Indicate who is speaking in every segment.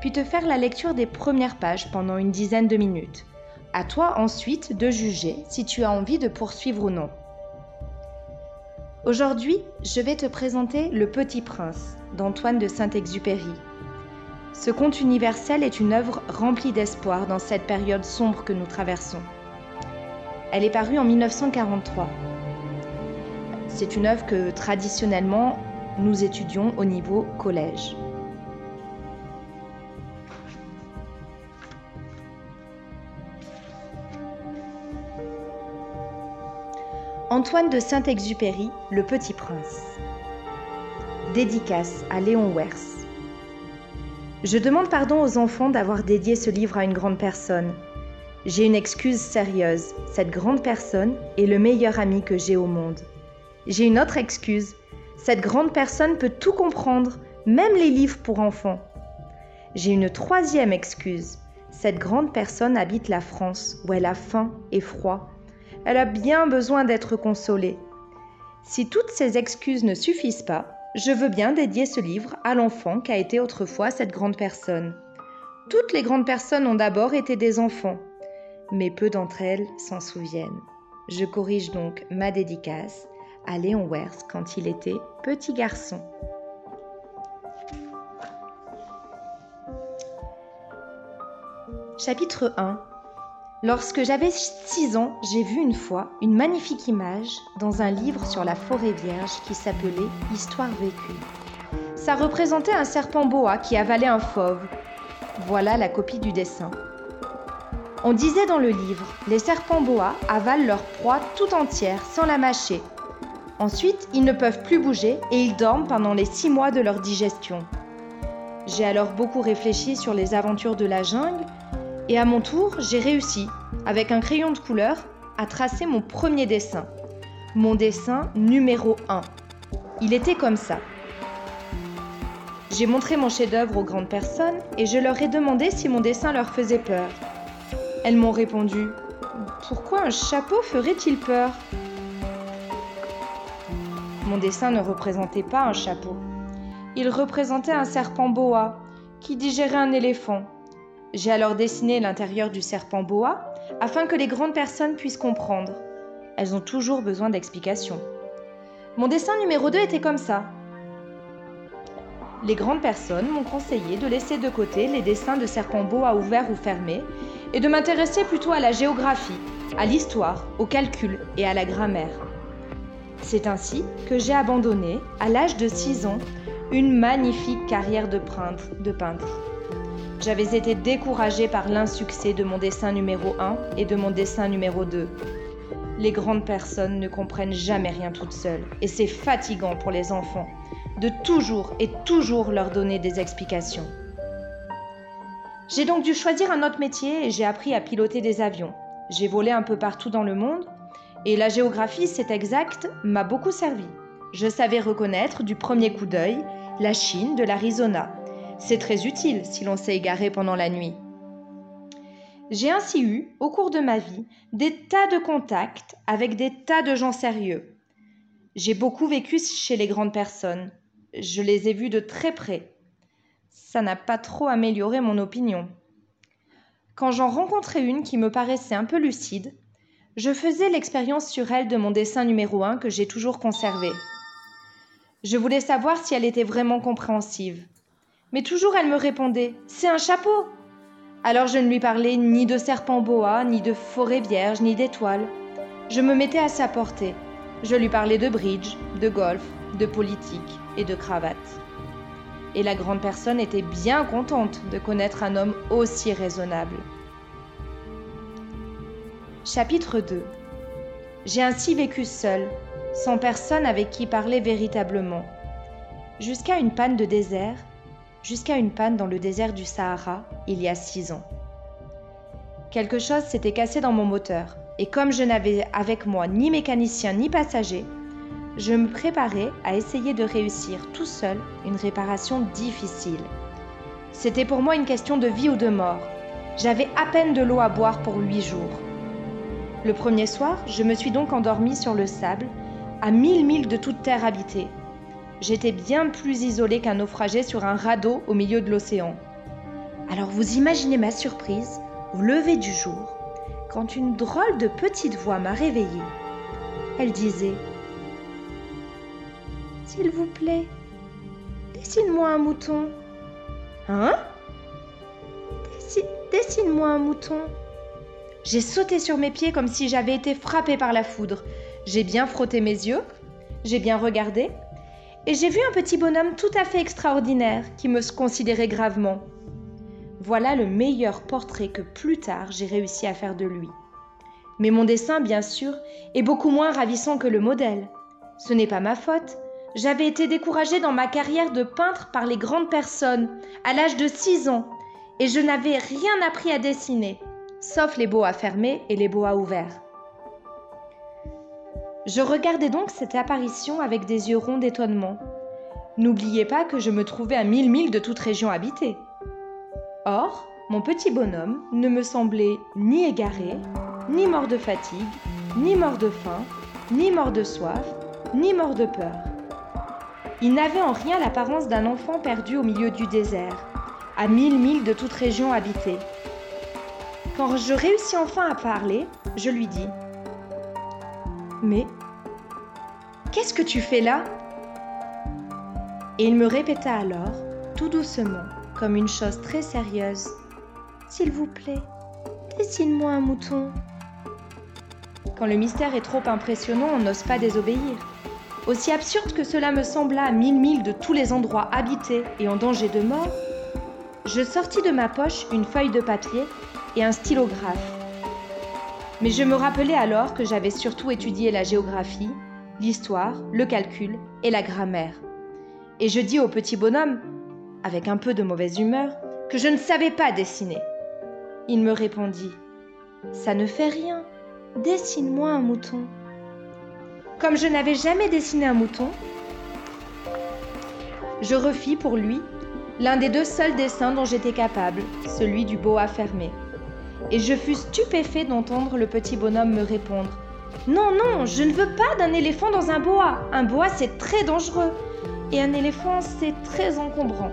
Speaker 1: puis te faire la lecture des premières pages pendant une dizaine de minutes. À toi ensuite de juger si tu as envie de poursuivre ou non. Aujourd'hui, je vais te présenter Le Petit Prince d'Antoine de Saint-Exupéry. Ce conte universel est une œuvre remplie d'espoir dans cette période sombre que nous traversons. Elle est parue en 1943. C'est une œuvre que traditionnellement nous étudions au niveau collège. Antoine de Saint-Exupéry, Le Petit Prince. Dédicace à Léon Wers. Je demande pardon aux enfants d'avoir dédié ce livre à une grande personne. J'ai une excuse sérieuse. Cette grande personne est le meilleur ami que j'ai au monde. J'ai une autre excuse. Cette grande personne peut tout comprendre, même les livres pour enfants. J'ai une troisième excuse. Cette grande personne habite la France, où elle a faim et froid elle a bien besoin d'être consolée. Si toutes ces excuses ne suffisent pas, je veux bien dédier ce livre à l'enfant qu'a été autrefois cette grande personne. Toutes les grandes personnes ont d'abord été des enfants, mais peu d'entre elles s'en souviennent. Je corrige donc ma dédicace à Léon Wers quand il était petit garçon. Chapitre 1 Lorsque j'avais 6 ans, j'ai vu une fois une magnifique image dans un livre sur la forêt vierge qui s'appelait Histoire vécue. Ça représentait un serpent boa qui avalait un fauve. Voilà la copie du dessin. On disait dans le livre, les serpents boa avalent leur proie tout entière sans la mâcher. Ensuite, ils ne peuvent plus bouger et ils dorment pendant les 6 mois de leur digestion. J'ai alors beaucoup réfléchi sur les aventures de la jungle et à mon tour, j'ai réussi, avec un crayon de couleur, à tracer mon premier dessin. Mon dessin numéro 1. Il était comme ça. J'ai montré mon chef-d'œuvre aux grandes personnes et je leur ai demandé si mon dessin leur faisait peur. Elles m'ont répondu Pourquoi un chapeau ferait-il peur? Mon dessin ne représentait pas un chapeau. Il représentait un serpent boa qui digérait un éléphant j'ai alors dessiné l'intérieur du serpent boa afin que les grandes personnes puissent comprendre. Elles ont toujours besoin d'explications. Mon dessin numéro 2 était comme ça. Les grandes personnes m'ont conseillé de laisser de côté les dessins de serpents boa ouverts ou fermés et de m'intéresser plutôt à la géographie, à l'histoire, au calcul et à la grammaire. C'est ainsi que j'ai abandonné, à l'âge de 6 ans, une magnifique carrière de. De peintre. J'avais été découragée par l'insuccès de mon dessin numéro 1 et de mon dessin numéro 2. Les grandes personnes ne comprennent jamais rien toutes seules et c'est fatigant pour les enfants de toujours et toujours leur donner des explications. J'ai donc dû choisir un autre métier et j'ai appris à piloter des avions. J'ai volé un peu partout dans le monde et la géographie, c'est exact, m'a beaucoup servi. Je savais reconnaître du premier coup d'œil la Chine de l'Arizona c'est très utile si l'on s'est égaré pendant la nuit. J'ai ainsi eu, au cours de ma vie, des tas de contacts avec des tas de gens sérieux. J'ai beaucoup vécu chez les grandes personnes. Je les ai vus de très près. Ça n'a pas trop amélioré mon opinion. Quand j'en rencontrais une qui me paraissait un peu lucide, je faisais l'expérience sur elle de mon dessin numéro 1 que j'ai toujours conservé. Je voulais savoir si elle était vraiment compréhensive. Mais toujours elle me répondait C'est un chapeau Alors je ne lui parlais ni de serpent boa, ni de forêt vierge, ni d'étoiles. Je me mettais à sa portée. Je lui parlais de bridge, de golf, de politique et de cravate. Et la grande personne était bien contente de connaître un homme aussi raisonnable. Chapitre 2 J'ai ainsi vécu seul, sans personne avec qui parler véritablement, jusqu'à une panne de désert jusqu'à une panne dans le désert du Sahara il y a six ans. Quelque chose s'était cassé dans mon moteur, et comme je n'avais avec moi ni mécanicien ni passager, je me préparais à essayer de réussir tout seul une réparation difficile. C'était pour moi une question de vie ou de mort. J'avais à peine de l'eau à boire pour huit jours. Le premier soir, je me suis donc endormie sur le sable, à mille milles de toute terre habitée. J'étais bien plus isolée qu'un naufragé sur un radeau au milieu de l'océan. Alors vous imaginez ma surprise, au lever du jour, quand une drôle de petite voix m'a réveillée. Elle disait S'il vous plaît, dessine-moi un mouton. Hein? Dessine-moi un mouton. J'ai sauté sur mes pieds comme si j'avais été frappée par la foudre. J'ai bien frotté mes yeux, j'ai bien regardé, et j'ai vu un petit bonhomme tout à fait extraordinaire qui me considérait gravement. Voilà le meilleur portrait que plus tard j'ai réussi à faire de lui. Mais mon dessin, bien sûr, est beaucoup moins ravissant que le modèle. Ce n'est pas ma faute. J'avais été découragée dans ma carrière de peintre par les grandes personnes, à l'âge de 6 ans, et je n'avais rien appris à dessiner, sauf les boas fermés et les boas ouverts. Je regardais donc cette apparition avec des yeux ronds d'étonnement. N'oubliez pas que je me trouvais à mille milles de toute région habitée. Or, mon petit bonhomme ne me semblait ni égaré, ni mort de fatigue, ni mort de faim, ni mort de soif, ni mort de peur. Il n'avait en rien l'apparence d'un enfant perdu au milieu du désert, à mille milles de toute région habitée. Quand je réussis enfin à parler, je lui dis Mais qu'est-ce que tu fais là? Et il me répéta alors, tout doucement, comme une chose très sérieuse S'il vous plaît, dessine-moi un mouton. Quand le mystère est trop impressionnant, on n'ose pas désobéir. Aussi absurde que cela me sembla à mille milles de tous les endroits habités et en danger de mort, je sortis de ma poche une feuille de papier et un stylographe. Mais je me rappelais alors que j'avais surtout étudié la géographie, l'histoire, le calcul et la grammaire. Et je dis au petit bonhomme, avec un peu de mauvaise humeur, que je ne savais pas dessiner. Il me répondit Ça ne fait rien, dessine-moi un mouton. Comme je n'avais jamais dessiné un mouton, je refis pour lui l'un des deux seuls dessins dont j'étais capable, celui du boa fermé. Et je fus stupéfait d'entendre le petit bonhomme me répondre Non, non, je ne veux pas d'un éléphant dans un boa. Un boa, c'est très dangereux. Et un éléphant, c'est très encombrant.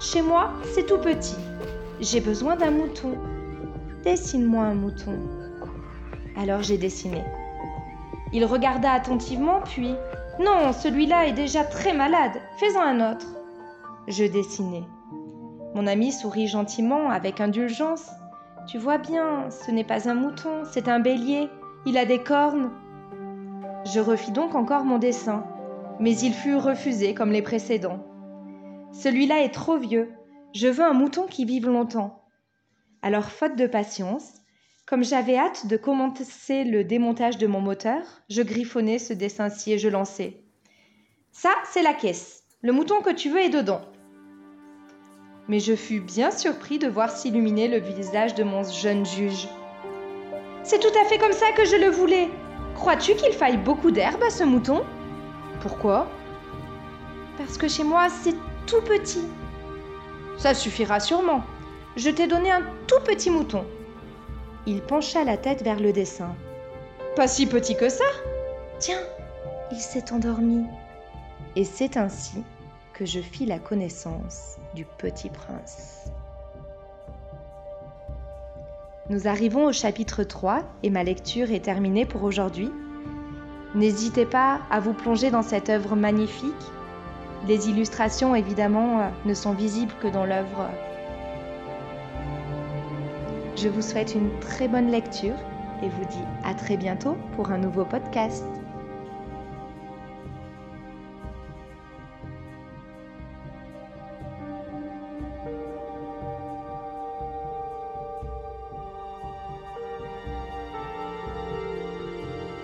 Speaker 1: Chez moi, c'est tout petit. J'ai besoin d'un mouton. Dessine-moi un mouton. Alors j'ai dessiné. Il regarda attentivement, puis Non, celui-là est déjà très malade. Fais-en un autre. Je dessinai. Mon ami sourit gentiment, avec indulgence. Tu vois bien, ce n'est pas un mouton, c'est un bélier. Il a des cornes. Je refis donc encore mon dessin, mais il fut refusé comme les précédents. Celui-là est trop vieux. Je veux un mouton qui vive longtemps. Alors, faute de patience, comme j'avais hâte de commencer le démontage de mon moteur, je griffonnais ce dessin-ci et je lançais. Ça, c'est la caisse. Le mouton que tu veux est dedans mais je fus bien surpris de voir s'illuminer le visage de mon jeune juge. C'est tout à fait comme ça que je le voulais. Crois-tu qu'il faille beaucoup d'herbe à ce mouton? Pourquoi? Parce que chez moi, c'est tout petit. Ça suffira sûrement. Je t'ai donné un tout petit mouton. Il pencha la tête vers le dessin. Pas si petit que ça Tiens, il s'est endormi. Et c'est ainsi que je fis la connaissance petit prince. Nous arrivons au chapitre 3 et ma lecture est terminée pour aujourd'hui. N'hésitez pas à vous plonger dans cette œuvre magnifique. Les illustrations, évidemment, ne sont visibles que dans l'œuvre. Je vous souhaite une très bonne lecture et vous dis à très bientôt pour un nouveau podcast.